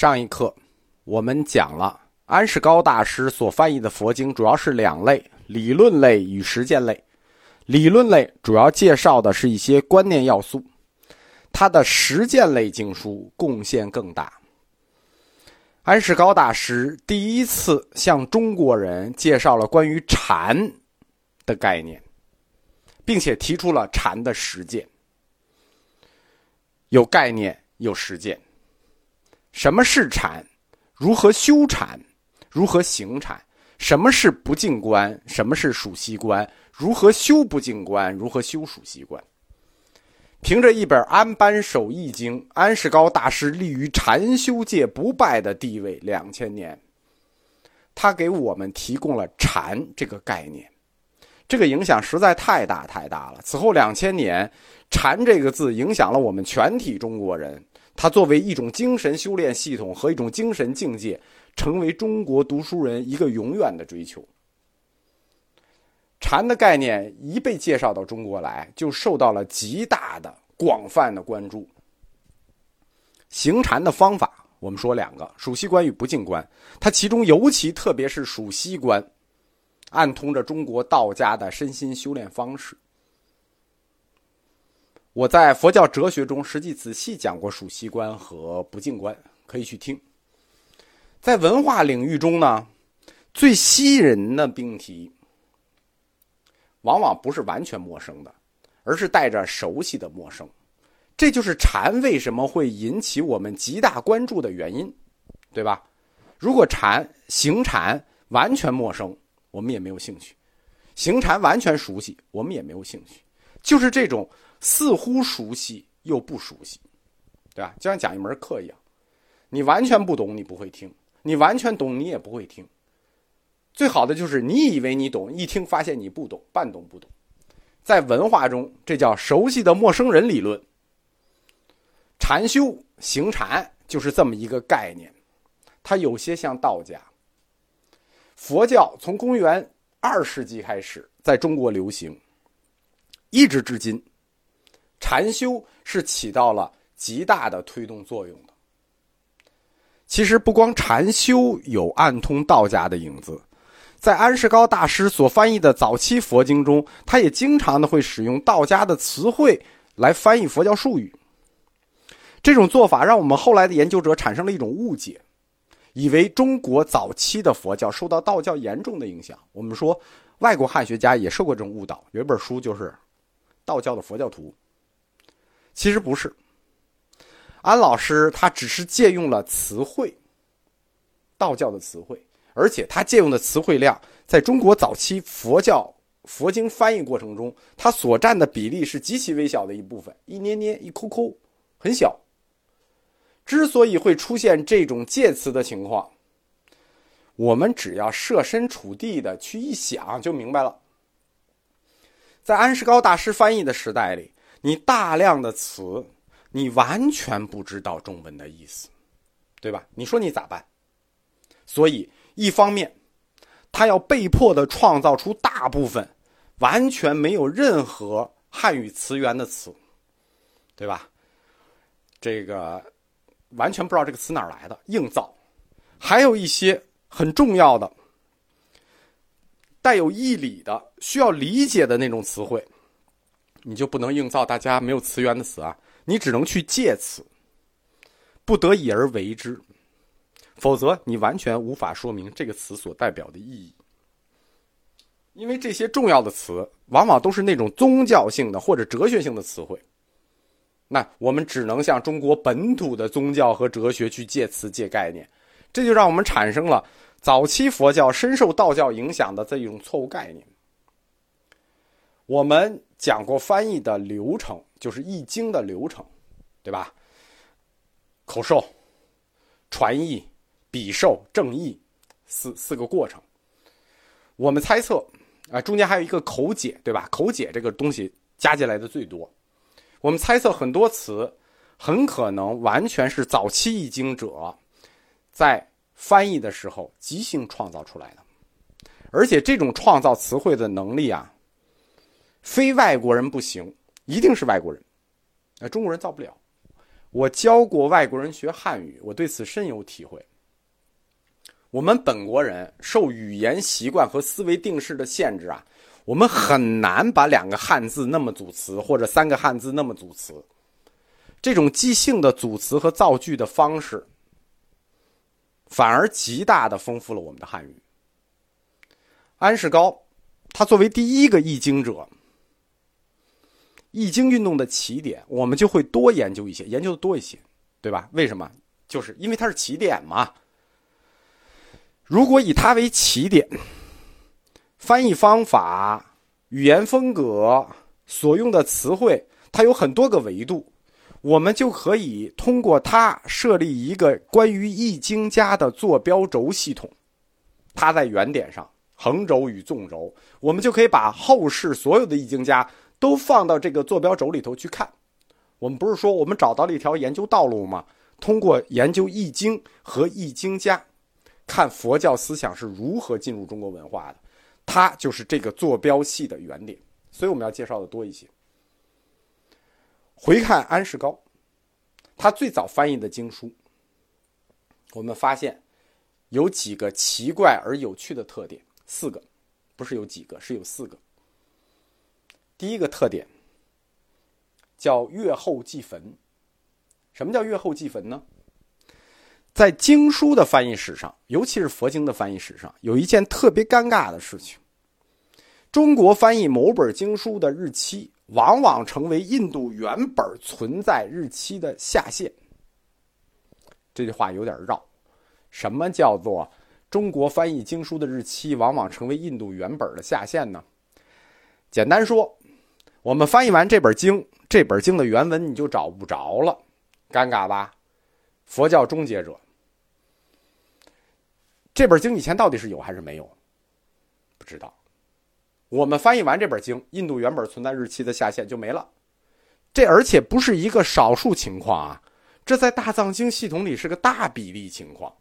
上一课我们讲了安世高大师所翻译的佛经，主要是两类：理论类与实践类。理论类主要介绍的是一些观念要素，它的实践类经书贡献更大。安世高大师第一次向中国人介绍了关于禅的概念，并且提出了禅的实践，有概念，有实践。什么是禅？如何修禅？如何行禅？什么是不净观？什么是属息观？如何修不净观？如何修属息观？凭着一本《安般守义经》，安世高大师立于禅修界不败的地位两千年。他给我们提供了禅这个概念，这个影响实在太大太大了。此后两千年，禅这个字影响了我们全体中国人。它作为一种精神修炼系统和一种精神境界，成为中国读书人一个永远的追求。禅的概念一被介绍到中国来，就受到了极大的、广泛的关注。行禅的方法，我们说两个：属息观与不净观。它其中尤其特别是属息观，暗通着中国道家的身心修炼方式。我在佛教哲学中实际仔细讲过属息观和不净观，可以去听。在文化领域中呢，最吸引人的命题，往往不是完全陌生的，而是带着熟悉的陌生。这就是禅为什么会引起我们极大关注的原因，对吧？如果禅行禅完全陌生，我们也没有兴趣；行禅完全熟悉，我们也没有兴趣。就是这种。似乎熟悉又不熟悉，对吧？就像讲一门课一样，你完全不懂，你不会听；你完全懂，你也不会听。最好的就是你以为你懂，一听发现你不懂，半懂不懂。在文化中，这叫熟悉的陌生人理论。禅修行禅就是这么一个概念，它有些像道家。佛教从公元二世纪开始在中国流行，一直至今。禅修是起到了极大的推动作用的。其实不光禅修有暗通道家的影子，在安世高大师所翻译的早期佛经中，他也经常的会使用道家的词汇来翻译佛教术语。这种做法让我们后来的研究者产生了一种误解，以为中国早期的佛教受到道教严重的影响。我们说，外国汉学家也受过这种误导，有一本书就是《道教的佛教图》。其实不是，安老师他只是借用了词汇，道教的词汇，而且他借用的词汇量，在中国早期佛教佛经翻译过程中，他所占的比例是极其微小的一部分，一捏捏一抠抠，很小。之所以会出现这种借词的情况，我们只要设身处地的去一想就明白了。在安世高大师翻译的时代里。你大量的词，你完全不知道中文的意思，对吧？你说你咋办？所以一方面，他要被迫的创造出大部分完全没有任何汉语词源的词，对吧？这个完全不知道这个词哪来的，硬造；还有一些很重要的、带有义理的、需要理解的那种词汇。你就不能硬造大家没有词源的词啊，你只能去借词，不得已而为之，否则你完全无法说明这个词所代表的意义。因为这些重要的词往往都是那种宗教性的或者哲学性的词汇，那我们只能向中国本土的宗教和哲学去借词借概念，这就让我们产生了早期佛教深受道教影响的这一种错误概念。我们讲过翻译的流程，就是易经的流程，对吧？口授、传译、笔授、正译四四个过程。我们猜测啊，中间还有一个口解，对吧？口解这个东西加进来的最多。我们猜测很多词很可能完全是早期易经者在翻译的时候即兴创造出来的，而且这种创造词汇的能力啊。非外国人不行，一定是外国人，呃，中国人造不了。我教过外国人学汉语，我对此深有体会。我们本国人受语言习惯和思维定式的限制啊，我们很难把两个汉字那么组词，或者三个汉字那么组词。这种即兴的组词和造句的方式，反而极大的丰富了我们的汉语。安世高，他作为第一个译经者，易经运动的起点，我们就会多研究一些，研究的多一些，对吧？为什么？就是因为它是起点嘛。如果以它为起点，翻译方法、语言风格、所用的词汇，它有很多个维度，我们就可以通过它设立一个关于易经家的坐标轴系统。它在原点上，横轴与纵轴，我们就可以把后世所有的易经家都放到这个坐标轴里头去看。我们不是说我们找到了一条研究道路吗？通过研究易经和易经家。看佛教思想是如何进入中国文化的，它就是这个坐标系的原点，所以我们要介绍的多一些。回看安世高，他最早翻译的经书，我们发现有几个奇怪而有趣的特点，四个，不是有几个，是有四个。第一个特点叫阅后即焚，什么叫阅后即焚呢？在经书的翻译史上，尤其是佛经的翻译史上，有一件特别尴尬的事情：中国翻译某本经书的日期，往往成为印度原本存在日期的下限。这句话有点绕。什么叫做中国翻译经书的日期往往成为印度原本的下限呢？简单说，我们翻译完这本经，这本经的原文你就找不着了，尴尬吧？佛教终结者，这本经以前到底是有还是没有？不知道。我们翻译完这本经，印度原本存在日期的下限就没了。这而且不是一个少数情况啊，这在大藏经系统里是个大比例情况。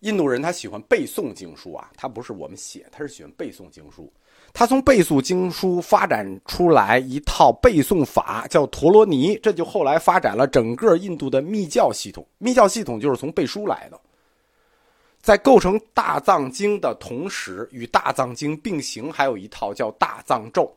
印度人他喜欢背诵经书啊，他不是我们写，他是喜欢背诵经书。他从背诵经书发展出来一套背诵法，叫陀罗尼，这就后来发展了整个印度的密教系统。密教系统就是从背书来的。在构成大藏经的同时，与大藏经并行，还有一套叫大藏咒，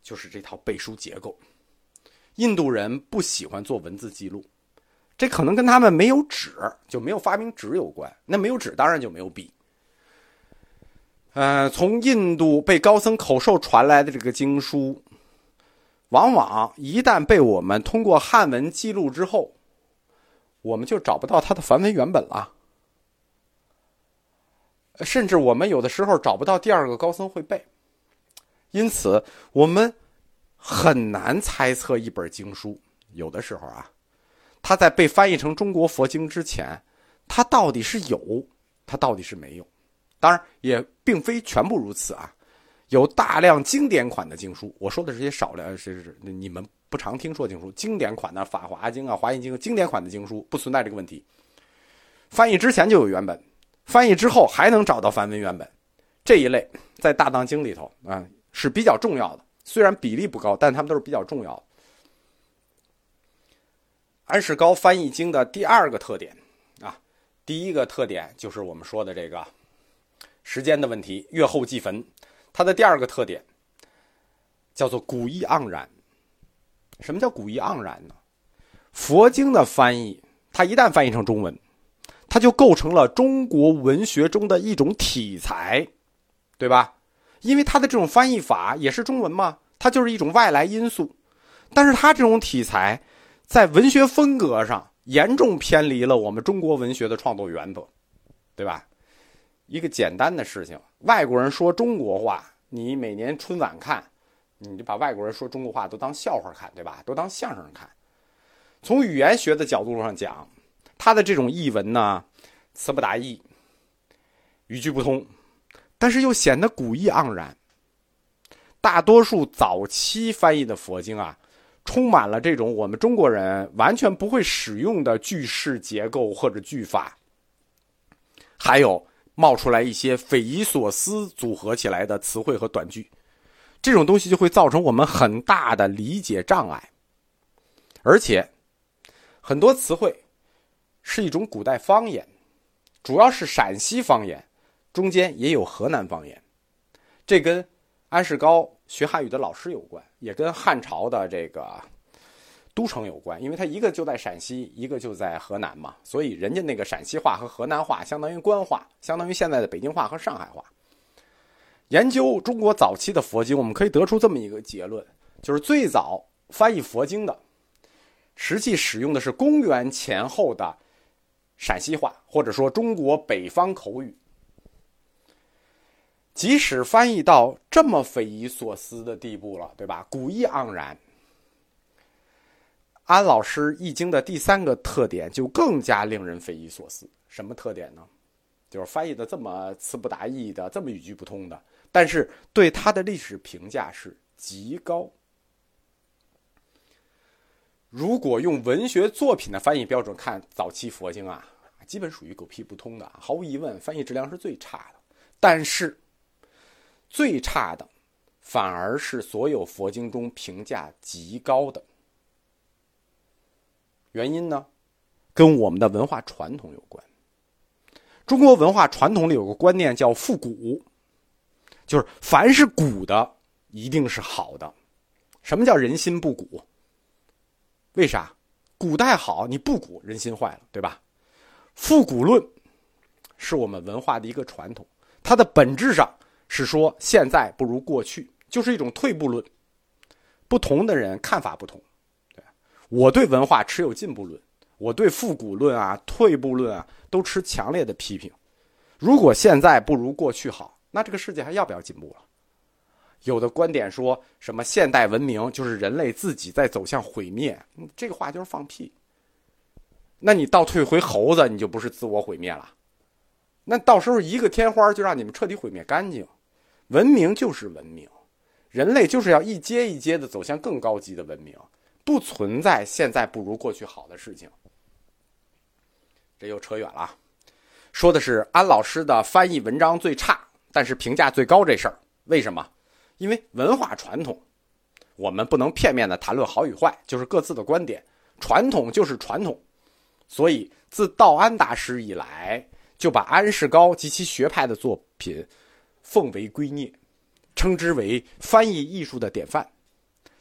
就是这套背书结构。印度人不喜欢做文字记录，这可能跟他们没有纸，就没有发明纸有关。那没有纸，当然就没有笔。呃，从印度被高僧口授传来的这个经书，往往一旦被我们通过汉文记录之后，我们就找不到它的梵文原本了。甚至我们有的时候找不到第二个高僧会背，因此我们很难猜测一本经书。有的时候啊，它在被翻译成中国佛经之前，它到底是有，它到底是没有。当然也并非全部如此啊，有大量经典款的经书。我说的这些少量，是是你们不常听说经书。经典款的《法华经》啊，《华严经》经典款的经书不存在这个问题。翻译之前就有原本，翻译之后还能找到梵文原本，这一类在大藏经里头啊是比较重要的。虽然比例不高，但他们都是比较重要的。安世高翻译经的第二个特点啊，第一个特点就是我们说的这个。时间的问题，月后即焚。它的第二个特点叫做古意盎然。什么叫古意盎然呢？佛经的翻译，它一旦翻译成中文，它就构成了中国文学中的一种体裁，对吧？因为它的这种翻译法也是中文嘛，它就是一种外来因素。但是它这种体裁在文学风格上严重偏离了我们中国文学的创作原则，对吧？一个简单的事情，外国人说中国话，你每年春晚看，你就把外国人说中国话都当笑话看，对吧？都当相声看。从语言学的角度上讲，他的这种译文呢，词不达意，语句不通，但是又显得古意盎然。大多数早期翻译的佛经啊，充满了这种我们中国人完全不会使用的句式结构或者句法，还有。冒出来一些匪夷所思组合起来的词汇和短句，这种东西就会造成我们很大的理解障碍。而且很多词汇是一种古代方言，主要是陕西方言，中间也有河南方言。这跟安世高学汉语的老师有关，也跟汉朝的这个都城有关，因为他一个就在陕西，一个就在河南嘛，所以人家那个陕西话和河南话相当于官话，相当于现在的北京话和上海话。研究中国早期的佛经，我们可以得出这么一个结论：就是最早翻译佛经的，实际使用的是公元前后的陕西话，或者说中国北方口语。即使翻译到这么匪夷所思的地步了，对吧？古意盎然。安老师《易经》的第三个特点就更加令人匪夷所思。什么特点呢？就是翻译的这么词不达意的，这么语句不通的。但是对他的历史评价是极高。如果用文学作品的翻译标准看早期佛经啊，基本属于狗屁不通的，毫无疑问，翻译质量是最差的。但是最差的，反而是所有佛经中评价极高的。原因呢，跟我们的文化传统有关。中国文化传统里有个观念叫复古。就是凡是古的一定是好的，什么叫人心不古？为啥？古代好，你不古，人心坏了，对吧？复古论是我们文化的一个传统，它的本质上是说现在不如过去，就是一种退步论。不同的人看法不同，我对文化持有进步论，我对复古论啊、退步论啊都持强烈的批评。如果现在不如过去好。那这个世界还要不要进步了？有的观点说什么现代文明就是人类自己在走向毁灭，这个话就是放屁。那你倒退回猴子，你就不是自我毁灭了？那到时候一个天花就让你们彻底毁灭干净。文明就是文明，人类就是要一阶一阶的走向更高级的文明，不存在现在不如过去好的事情。这又扯远了，说的是安老师的翻译文章最差。但是评价最高这事儿，为什么？因为文化传统，我们不能片面的谈论好与坏，就是各自的观点。传统就是传统，所以自道安大师以来，就把安世高及其学派的作品奉为圭臬，称之为翻译艺术的典范。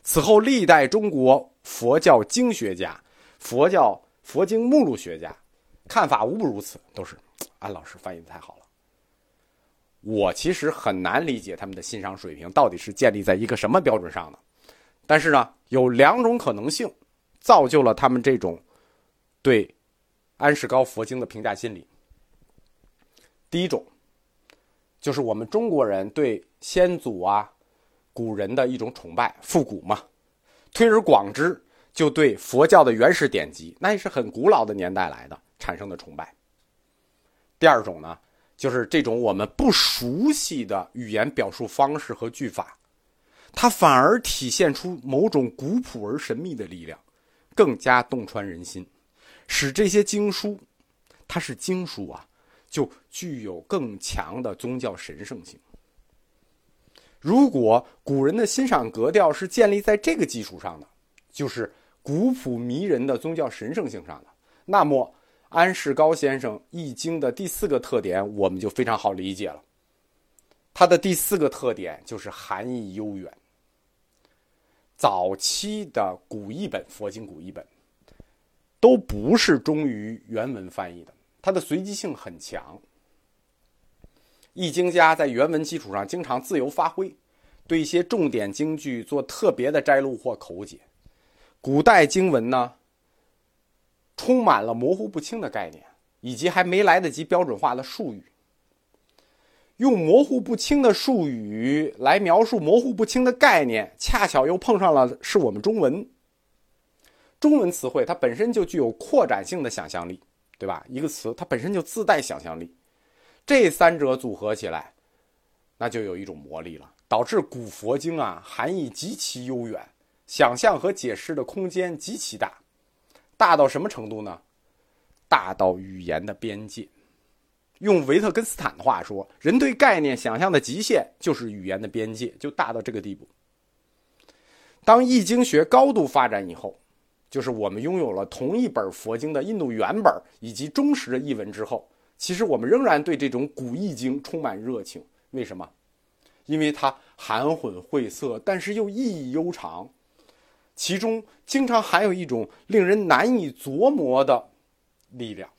此后历代中国佛教经学家、佛教佛经目录学家，看法无不如此，都是 安老师翻译的太好了。我其实很难理解他们的欣赏水平到底是建立在一个什么标准上的，但是呢，有两种可能性，造就了他们这种对安世高佛经的评价心理。第一种，就是我们中国人对先祖啊、古人的一种崇拜，复古嘛。推而广之，就对佛教的原始典籍，那也是很古老的年代来的产生的崇拜。第二种呢？就是这种我们不熟悉的语言表述方式和句法，它反而体现出某种古朴而神秘的力量，更加洞穿人心，使这些经书，它是经书啊，就具有更强的宗教神圣性。如果古人的欣赏格调是建立在这个基础上的，就是古朴迷人的宗教神圣性上的，那么。安世高先生《易经》的第四个特点，我们就非常好理解了。它的第四个特点就是含义悠远。早期的古译本，佛经古译本，都不是忠于原文翻译的，它的随机性很强。易经家在原文基础上经常自由发挥，对一些重点经句做特别的摘录或口解。古代经文呢？充满了模糊不清的概念，以及还没来得及标准化的术语。用模糊不清的术语来描述模糊不清的概念，恰巧又碰上了是我们中文。中文词汇它本身就具有扩展性的想象力，对吧？一个词它本身就自带想象力，这三者组合起来，那就有一种魔力了，导致古佛经啊含义极其悠远，想象和解释的空间极其大。大到什么程度呢？大到语言的边界。用维特根斯坦的话说，人对概念想象的极限就是语言的边界，就大到这个地步。当易经学高度发展以后，就是我们拥有了同一本佛经的印度原本以及忠实的译文之后，其实我们仍然对这种古易经充满热情。为什么？因为它含混晦涩，但是又意义悠长，其中经常含有一种令人难以琢磨的力量。